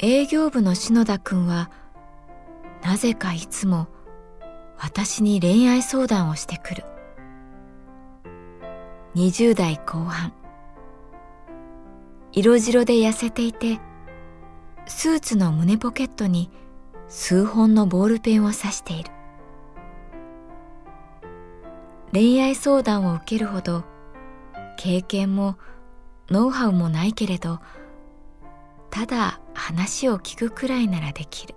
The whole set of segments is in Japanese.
営業部の篠田君はなぜかいつも私に恋愛相談をしてくる。20代後半。色白で痩せていてスーツの胸ポケットに数本のボールペンを刺している。恋愛相談を受けるほど経験もノウハウもないけれどただ話を聞くくらいならできる。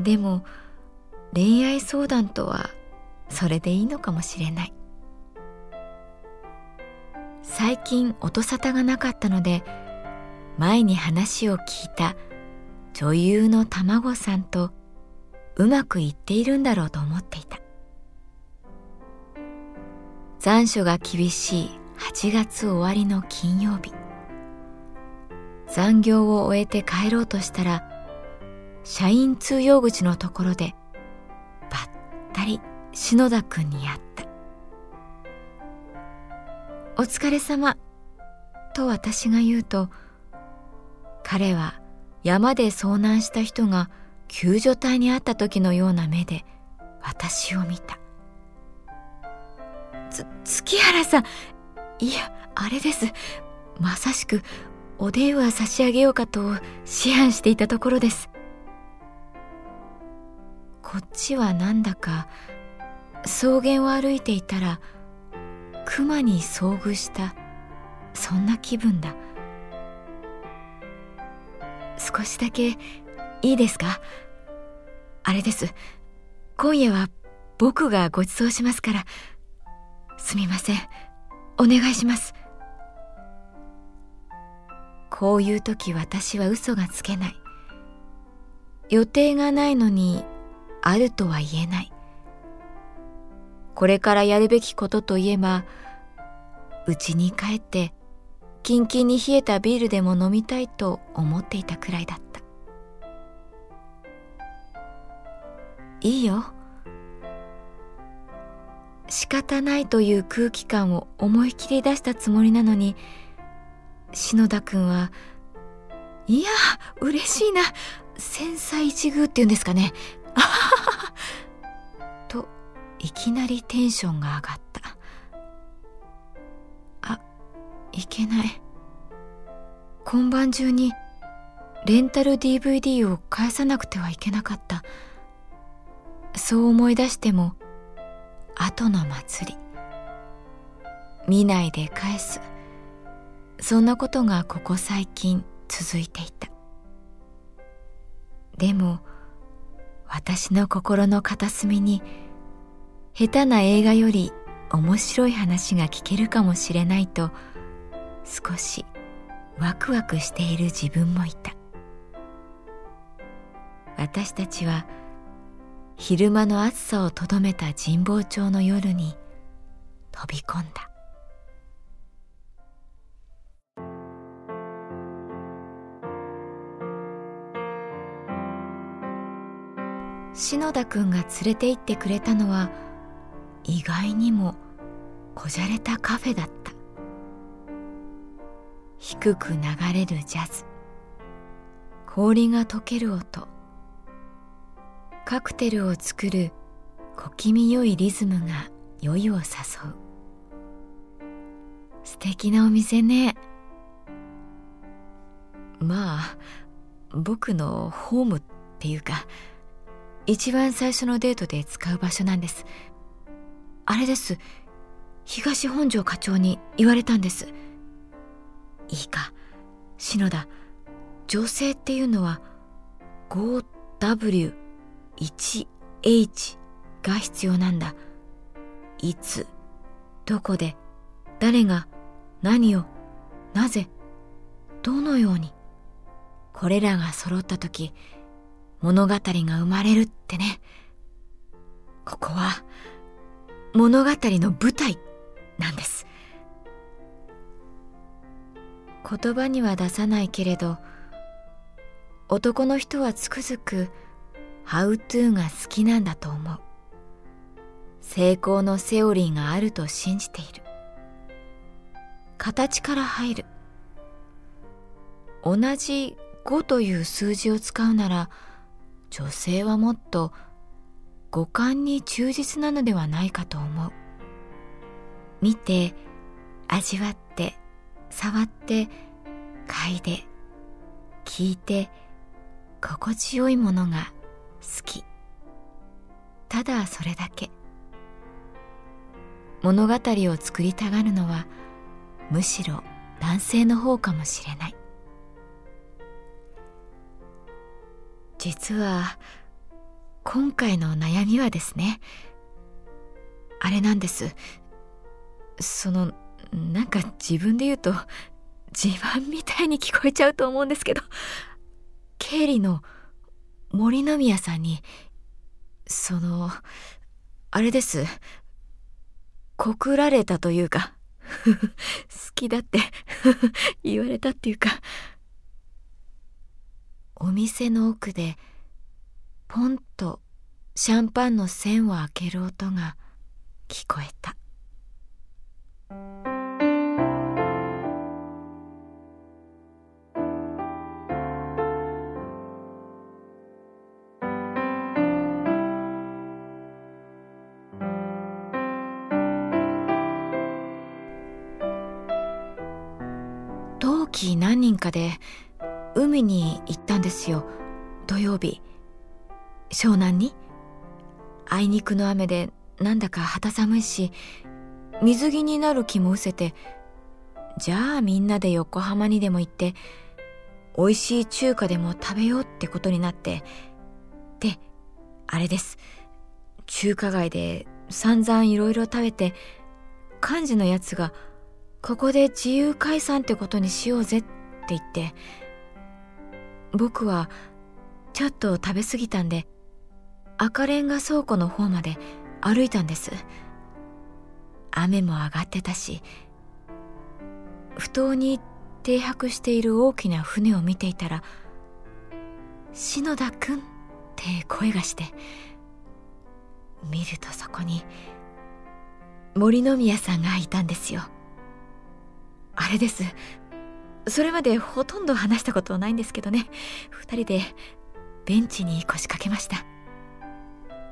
でも恋愛相談とはそれでいいのかもしれない。最近音沙汰がなかったので前に話を聞いた女優の卵さんとうまくいっているんだろうと思っていた。残暑が厳しい8月終わりの金曜日。残業を終えて帰ろうとしたら社員通用口のところでばったり篠田君に会った「お疲れ様」と私が言うと彼は山で遭難した人が救助隊に会った時のような目で私を見た。つ月原さんいやあれです。まさしくお電話差し上げようかと思案していたところです。こっちはなんだか草原を歩いていたら熊に遭遇したそんな気分だ。少しだけいいですか？あれです。今夜は僕がご馳走しますから。すみません。お願いします。こういう時私は嘘がつけない。予定がないのにあるとは言えない。これからやるべきことといえば家に帰ってキンキンに冷えたビールでも飲みたいと思っていたくらいだった。いいよ。仕方ないという空気感を思い切り出したつもりなのに篠田君はいや嬉しいな。千載一遇っていうんですかね。といきなりテンションが上がった。あいけない。今晩中にレンタル DVD を返さなくてはいけなかった。そう思い出しても後の祭り。見ないで返す。そんなことがここ最近続いていた。でも私の心の片隅に下手な映画より面白い話が聞けるかもしれないと少しワクワクしている自分もいた。私たちは昼間の暑さをとどめた神保町の夜に飛び込んだ。篠田くんが連れて行ってくれたのは意外にもこじゃれたカフェだった。低く流れるジャズ。氷が溶ける音。カクテルを作る小気味よいリズムが酔いを誘う。素敵なお店ね。まあ僕のホームっていうか一番最初のデートで使う場所なんです。あれです。東本庄課長に言われたんです。いいか。篠田女性っていうのは 5W1H が必要なんだ。いつどこで誰が何をなぜどのように。これらが揃った時物語が生まれるってね。ここは物語の舞台なんです。言葉には出さないけれど男の人はつくづくハウトゥーが好きなんだと思う。成功のセオリーがあると信じている。形から入る。同じ5という数字を使うなら女性はもっと五感に忠実なのではないかと思う。見て味わって触って嗅いで聞いて心地よいものが好き。ただそれだけ。物語を作りたがるのはむしろ男性の方かもしれない。実は今回の悩みはですねあれなんです。そのなんか自分で言うと自慢みたいに聞こえちゃうと思うんですけど経理の森の宮さんにそのあれです。告られたというか 好きだって 言われたっていうかお店の奥でポンとシャンパンの栓を開ける音が聞こえた。同期何人かで海に行ったんですよ。土曜日。湘南に？あいにくの雨でなんだか肌寒いし水着になる気も失せてじゃあみんなで横浜にでも行って美味しい中華でも食べようってことになってであれです。中華街で散々いろいろ食べて幹事のやつがここで自由解散ってことにしようぜって言って僕はちょっと食べ過ぎたんで赤レンガ倉庫の方まで歩いたんです。雨も上がってたし埠頭に停泊している大きな船を見ていたら「篠田くん」って声がして見るとそこに森の宮さんがいたんですよ。あれです。それまでほとんど話したことないんですけどね。二人でベンチに腰掛けました。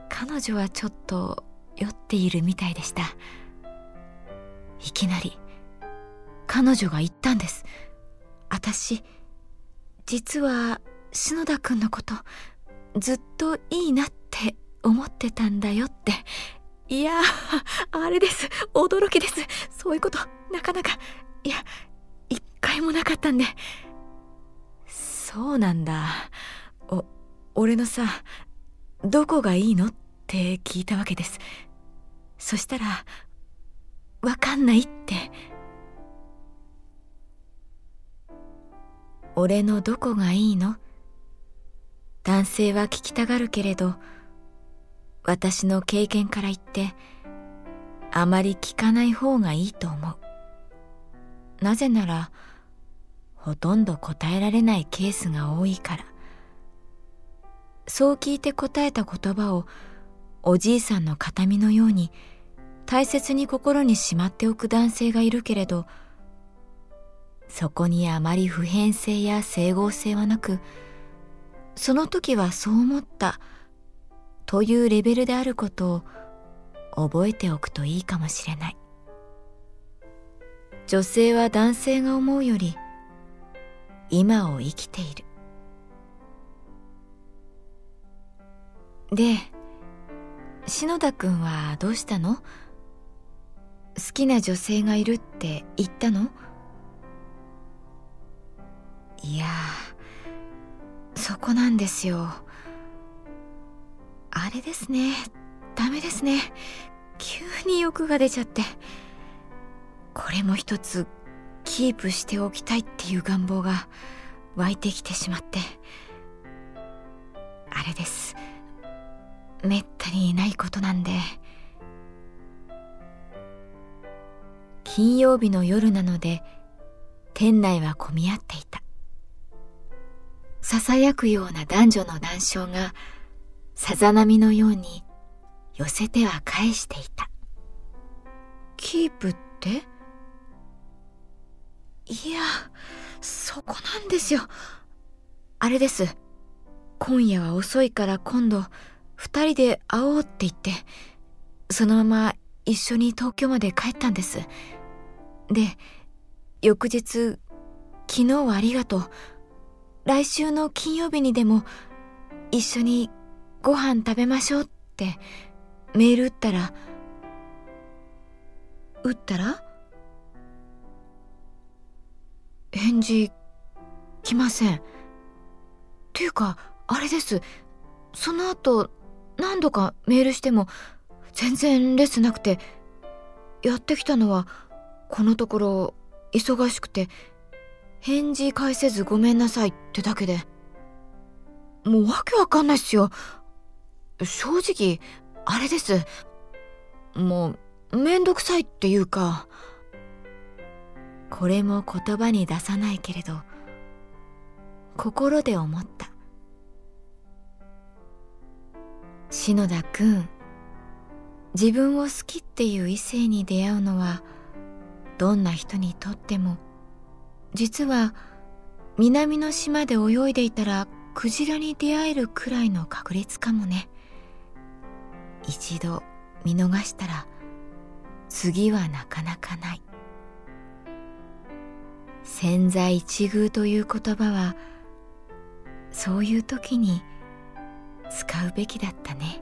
彼女はちょっと酔っているみたいでした。いきなり彼女が言ったんです。私実は篠田君のことずっといいなって思ってたんだよって。いやあれです。驚きです。そういうことなかなか。いや一回もなかったんで。そうなんだ。お俺のさどこがいいのって聞いたわけです。そしたらわかんないって。俺のどこがいいの？男性は聞きたがるけれど私の経験から言ってあまり聞かない方がいいと思う。なぜならほとんど答えられないケースが多いから。そう聞いて答えた言葉をおじいさんの形見のように大切に心にしまっておく男性がいるけれどそこにあまり普遍性や整合性はなくその時はそう思ったというレベルであることを覚えておくといいかもしれない。女性は男性が思うより今を生きている。で篠田君はどうしたの？好きな女性がいるって言ったの？いやそこなんですよ。あれですね。ダメですね。急に欲が出ちゃって。れも一つキープしておきたいっていう願望が湧いてきてしまって。あれです。めったにいないことなんで。金曜日の夜なので店内は混み合っていた。ささやくような男女の談笑がさざ波のように寄せては返していた。キープって？いやそこなんですよ。あれです。今夜は遅いから今度二人で会おうって言ってそのまま一緒に東京まで帰ったんです。で翌日昨日はありがとう。来週の金曜日にでも一緒にご飯食べましょうってメール打ったら打ったら？返事来ません。ていうかあれです。その後何度かメールしても全然レスなくてやってきたのはこのところ忙しくて返事返せずごめんなさいってだけで。もうわけわかんないっすよ。正直あれです。もうめんどくさいっていうか。これも言葉に出さないけれど心で思った。篠田くん自分を好きっていう異性に出会うのはどんな人にとっても実は南の島で泳いでいたらクジラに出会えるくらいの確率かもね。一度見逃したら次はなかなかない。千載一遇という言葉はそういう時に使うべきだったね。